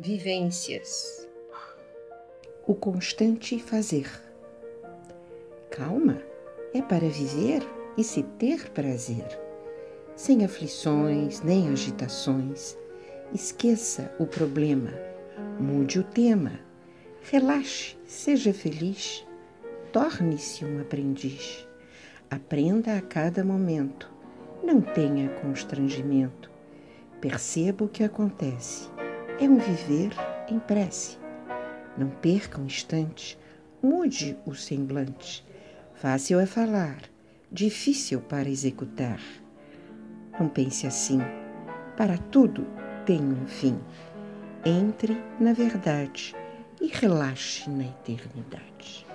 Vivências. O constante fazer. Calma é para viver e se ter prazer. Sem aflições nem agitações. Esqueça o problema, mude o tema. Relaxe, seja feliz. Torne-se um aprendiz. Aprenda a cada momento. Não tenha constrangimento. Perceba o que acontece é um viver em prece. Não perca um instante, mude o semblante. Fácil é falar, difícil para executar. Não pense assim, para tudo tem um fim. Entre na verdade e relaxe na eternidade.